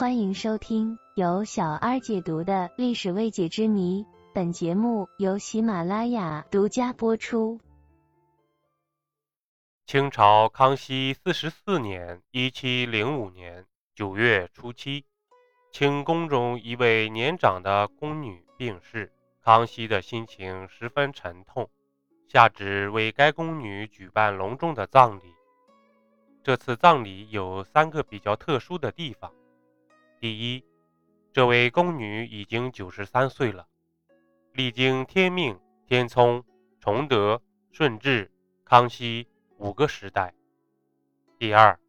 欢迎收听由小二解读的历史未解之谜。本节目由喜马拉雅独家播出。清朝康熙四十四年（一七零五年）九月初七，清宫中一位年长的宫女病逝，康熙的心情十分沉痛，下旨为该宫女举办隆重的葬礼。这次葬礼有三个比较特殊的地方。第一，这位宫女已经九十三岁了，历经天命、天聪、崇德、顺治、康熙五个时代。第二，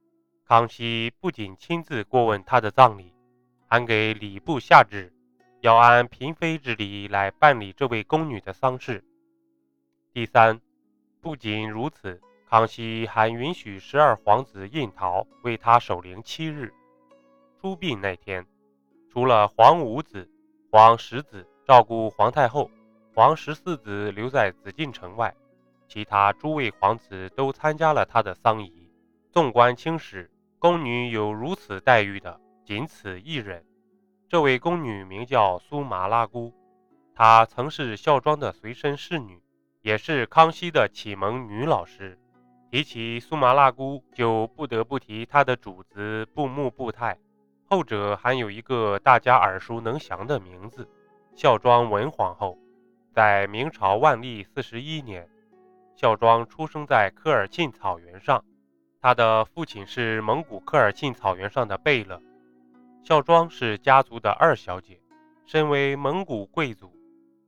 康熙不仅亲自过问她的葬礼，还给礼部下旨，要按嫔妃之礼来办理这位宫女的丧事。第三，不仅如此，康熙还允许十二皇子胤陶为她守灵七日。出殡那天，除了皇五子、皇十子照顾皇太后，皇十四子留在紫禁城外，其他诸位皇子都参加了他的丧仪。纵观清史，宫女有如此待遇的仅此一人。这位宫女名叫苏麻拉姑，她曾是孝庄的随身侍女，也是康熙的启蒙女老师。提起苏麻拉姑，就不得不提她的主子布木布泰。后者还有一个大家耳熟能详的名字——孝庄文皇后。在明朝万历四十一年，孝庄出生在科尔沁草原上。她的父亲是蒙古科尔沁草原上的贝勒。孝庄是家族的二小姐，身为蒙古贵族，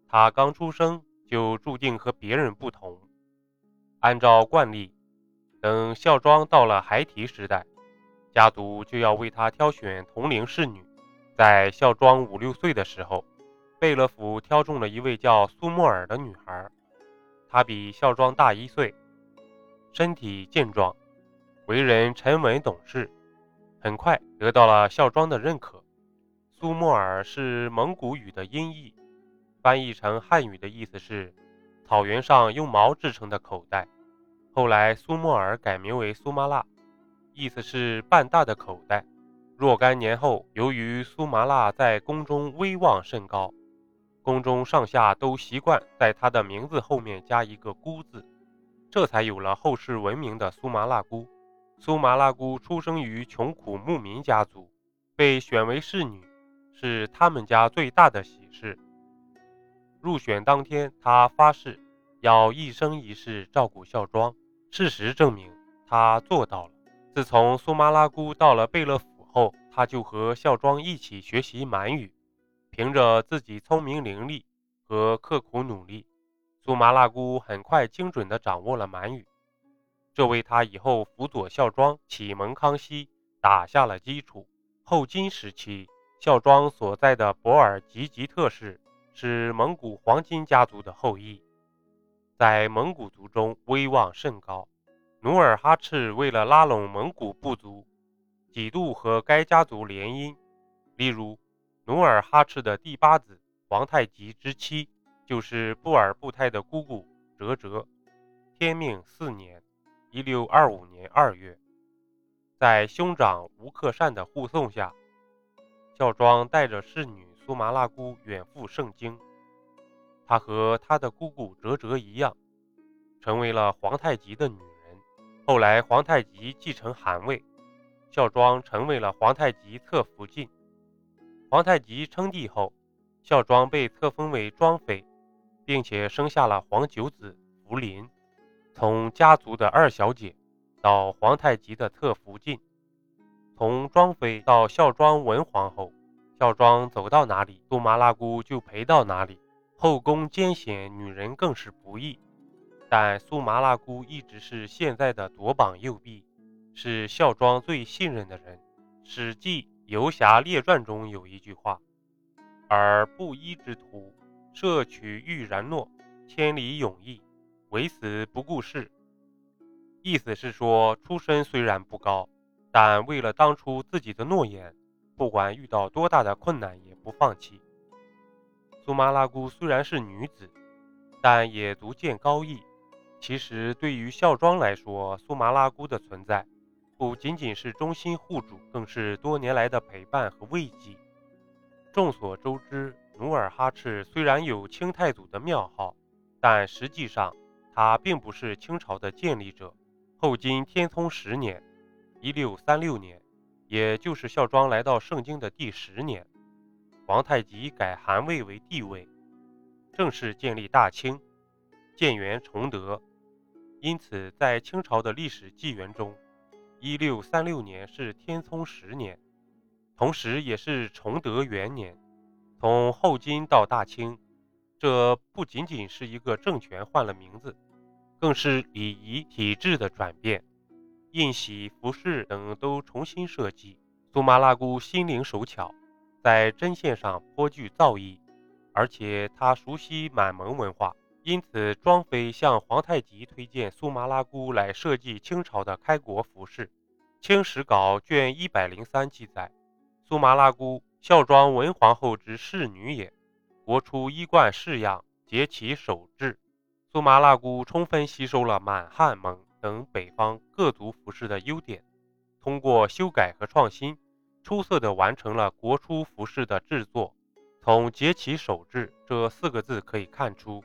她刚出生就注定和别人不同。按照惯例，等孝庄到了孩提时代。家族就要为他挑选同龄侍女。在孝庄五六岁的时候，贝勒府挑中了一位叫苏沫尔的女孩。她比孝庄大一岁，身体健壮，为人沉稳懂事，很快得到了孝庄的认可。苏沫尔是蒙古语的音译，翻译成汉语的意思是“草原上用毛制成的口袋”。后来，苏沫尔改名为苏麻辣。意思是半大的口袋。若干年后，由于苏麻辣在宫中威望甚高，宫中上下都习惯在他的名字后面加一个“姑”字，这才有了后世闻名的苏麻辣姑。苏麻辣姑出生于穷苦牧民家族，被选为侍女是他们家最大的喜事。入选当天，她发誓要一生一世照顾孝庄。事实证明，她做到了。自从苏麻拉姑到了贝勒府后，他就和孝庄一起学习满语。凭着自己聪明伶俐和刻苦努力，苏麻拉姑很快精准地掌握了满语，这为他以后辅佐孝庄启蒙康熙打下了基础。后金时期，孝庄所在的博尔济吉特氏是蒙古黄金家族的后裔，在蒙古族中威望甚高。努尔哈赤为了拉拢蒙古部族，几度和该家族联姻。例如，努尔哈赤的第八子皇太极之妻就是布尔布泰的姑姑哲哲。天命四年（一六二五年二月），在兄长吴克善的护送下，孝庄带着侍女苏麻拉姑远赴盛京。她和他的姑姑哲哲一样，成为了皇太极的女。后来，皇太极继承汗位，孝庄成为了皇太极侧福晋。皇太极称帝后，孝庄被册封为庄妃，并且生下了皇九子福临。从家族的二小姐到皇太极的侧福晋，从庄妃到孝庄文皇后，孝庄走到哪里，杜麻拉姑就陪到哪里。后宫艰险，女人更是不易。但苏麻拉姑一直是现在的左膀右臂，是孝庄最信任的人。《史记·游侠列传》中有一句话：“而布衣之徒，摄取欲然诺，千里勇毅，唯死不顾事。”意思是说，出身虽然不高，但为了当初自己的诺言，不管遇到多大的困难也不放弃。苏麻拉姑虽然是女子，但也足见高义。其实，对于孝庄来说，苏麻拉姑的存在不仅仅是忠心护主，更是多年来的陪伴和慰藉。众所周知，努尔哈赤虽然有清太祖的庙号，但实际上他并不是清朝的建立者。后金天聪十年（一六三六年），也就是孝庄来到盛京的第十年，皇太极改汗位为帝位，正式建立大清，建元崇德。因此，在清朝的历史纪元中，一六三六年是天聪十年，同时也是崇德元年。从后金到大清，这不仅仅是一个政权换了名字，更是礼仪体制的转变，印玺、服饰等都重新设计。苏麻拉姑心灵手巧，在针线上颇具造诣，而且她熟悉满蒙文化。因此，庄妃向皇太极推荐苏麻拉姑来设计清朝的开国服饰。《清史稿》卷一百零三记载，苏麻拉姑孝庄文皇后之侍女也，国初衣冠式样，结其手制。苏麻拉姑充分吸收了满汉蒙等北方各族服饰的优点，通过修改和创新，出色地完成了国初服饰的制作。从“结其手制”这四个字可以看出。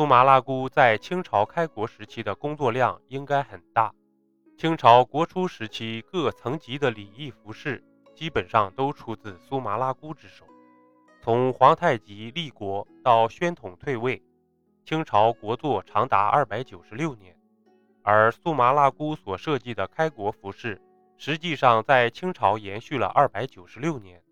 苏麻喇姑在清朝开国时期的工作量应该很大。清朝国初时期各层级的礼仪服饰基本上都出自苏麻喇姑之手。从皇太极立国到宣统退位，清朝国祚长达二百九十六年，而苏麻喇姑所设计的开国服饰，实际上在清朝延续了二百九十六年。